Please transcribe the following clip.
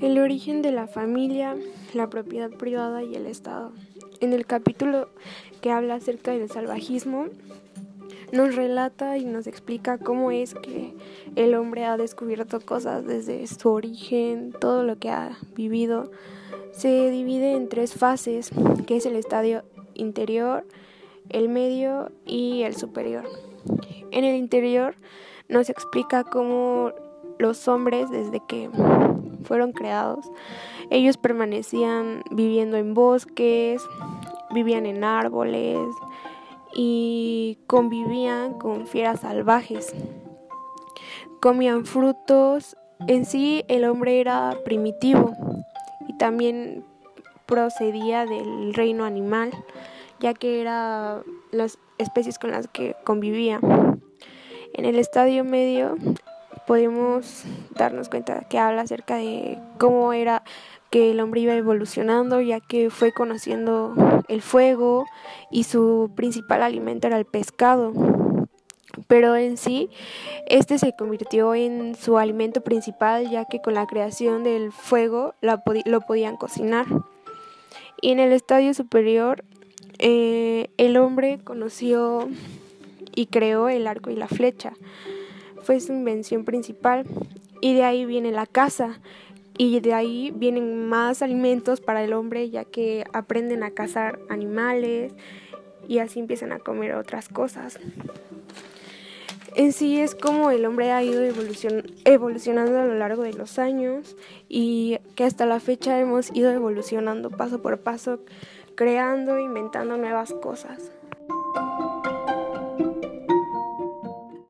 El origen de la familia, la propiedad privada y el Estado. En el capítulo que habla acerca del salvajismo, nos relata y nos explica cómo es que el hombre ha descubierto cosas desde su origen, todo lo que ha vivido. Se divide en tres fases, que es el estadio interior, el medio y el superior. En el interior nos explica cómo los hombres desde que fueron creados. Ellos permanecían viviendo en bosques, vivían en árboles y convivían con fieras salvajes. Comían frutos. En sí el hombre era primitivo y también procedía del reino animal, ya que eran las especies con las que convivía. En el estadio medio podemos darnos cuenta que habla acerca de cómo era que el hombre iba evolucionando ya que fue conociendo el fuego y su principal alimento era el pescado. Pero en sí, este se convirtió en su alimento principal ya que con la creación del fuego lo podían cocinar. Y en el estadio superior, eh, el hombre conoció y creó el arco y la flecha fue su invención principal y de ahí viene la caza y de ahí vienen más alimentos para el hombre ya que aprenden a cazar animales y así empiezan a comer otras cosas. En sí es como el hombre ha ido evolucionando a lo largo de los años y que hasta la fecha hemos ido evolucionando paso por paso, creando, inventando nuevas cosas.